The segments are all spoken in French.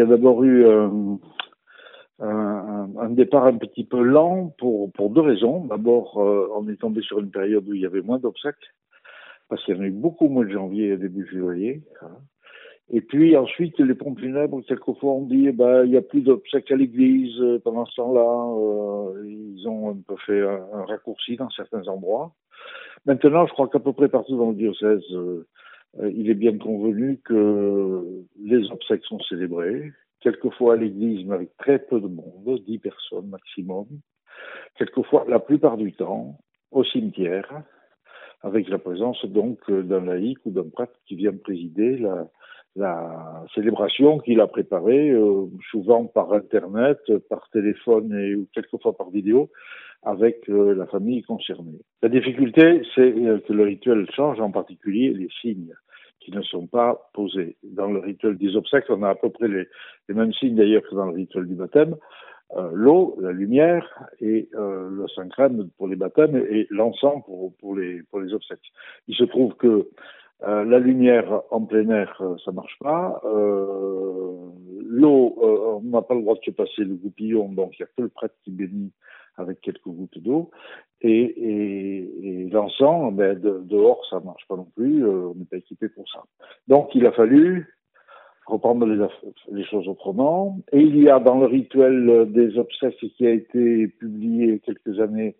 y a d'abord eu un, un, départ un petit peu lent pour, deux raisons. D'abord, on est tombé sur une période où il y avait moins d'obsèques, parce qu'il y en a eu beaucoup moins de janvier et début février. Et puis ensuite, les pompes funèbres, quelquefois on dit, bah, il n'y a plus d'obsèques à l'église pendant ce temps-là. Euh, ils ont un peu fait un, raccourci dans certains endroits. Maintenant, je crois qu'à peu près partout dans le diocèse, euh, il est bien convenu que les obsèques sont célébrées, quelquefois à l'église, mais avec très peu de monde, 10 personnes maximum. Quelquefois, la plupart du temps, au cimetière, avec la présence donc d'un laïc ou d'un prêtre qui vient présider la, célébration qu'il a préparée, euh, souvent par Internet, par téléphone et ou quelquefois par vidéo, avec euh, la famille concernée. La difficulté, c'est euh, que le rituel change, en particulier les signes qui ne sont pas posés. Dans le rituel des obsèques, on a à peu près les, les mêmes signes d'ailleurs que dans le rituel du baptême. l'eau, la lumière et le saint crème pour les baptêmes et l'encens pour, pour, les, pour les obsèques. Il se trouve que euh, la lumière en plein air, euh, ça marche pas. Euh, L'eau, euh, on n'a pas le droit de se passer le goupillon, donc il y a que le prêtre qui bénit avec quelques gouttes d'eau. Et, et, l'encens, ben, dehors, ça marche pas non plus. on n'est pas équipé pour ça. Donc il a fallu reprendre les, choses autrement. Et il y a dans le rituel des obsèques qui a été publié quelques années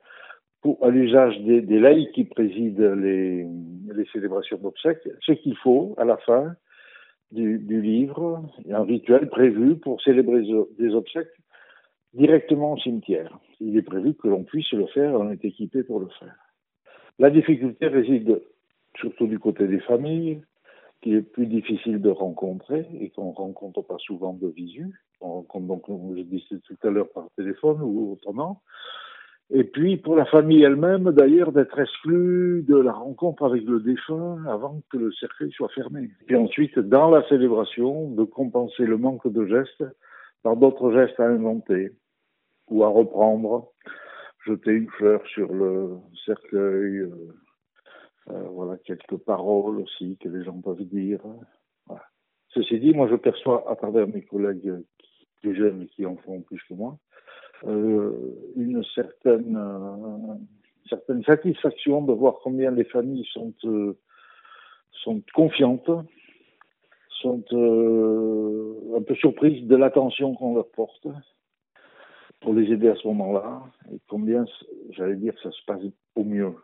pour, à l'usage des, des, laïcs qui président les, les célébrations d'obsèques, ce qu'il faut à la fin du, du livre, un rituel prévu pour célébrer des obsèques directement au cimetière. Il est prévu que l'on puisse le faire, on est équipé pour le faire. La difficulté réside surtout du côté des familles, qui est plus difficile de rencontrer et qu'on rencontre pas souvent de visu. On rencontre donc, comme je disais tout à l'heure, par téléphone ou autrement. Et puis pour la famille elle-même, d'ailleurs, d'être exclue de la rencontre avec le défunt avant que le cercueil soit fermé. Et ensuite, dans la célébration, de compenser le manque de gestes par d'autres gestes à inventer ou à reprendre, jeter une fleur sur le cercueil, euh, euh, voilà quelques paroles aussi que les gens peuvent dire. Ceci dit, moi je perçois à travers mes collègues plus jeunes qui en font plus que moi, une certaine, euh, certaine satisfaction de voir combien les familles sont, euh, sont confiantes, sont euh, un peu surprises de l'attention qu'on leur porte pour les aider à ce moment-là, et combien, j'allais dire, ça se passe au mieux.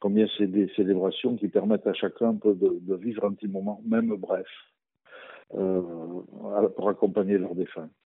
Combien c'est des célébrations qui permettent à chacun un peu de, de vivre un petit moment, même bref, euh, pour accompagner leurs défunts.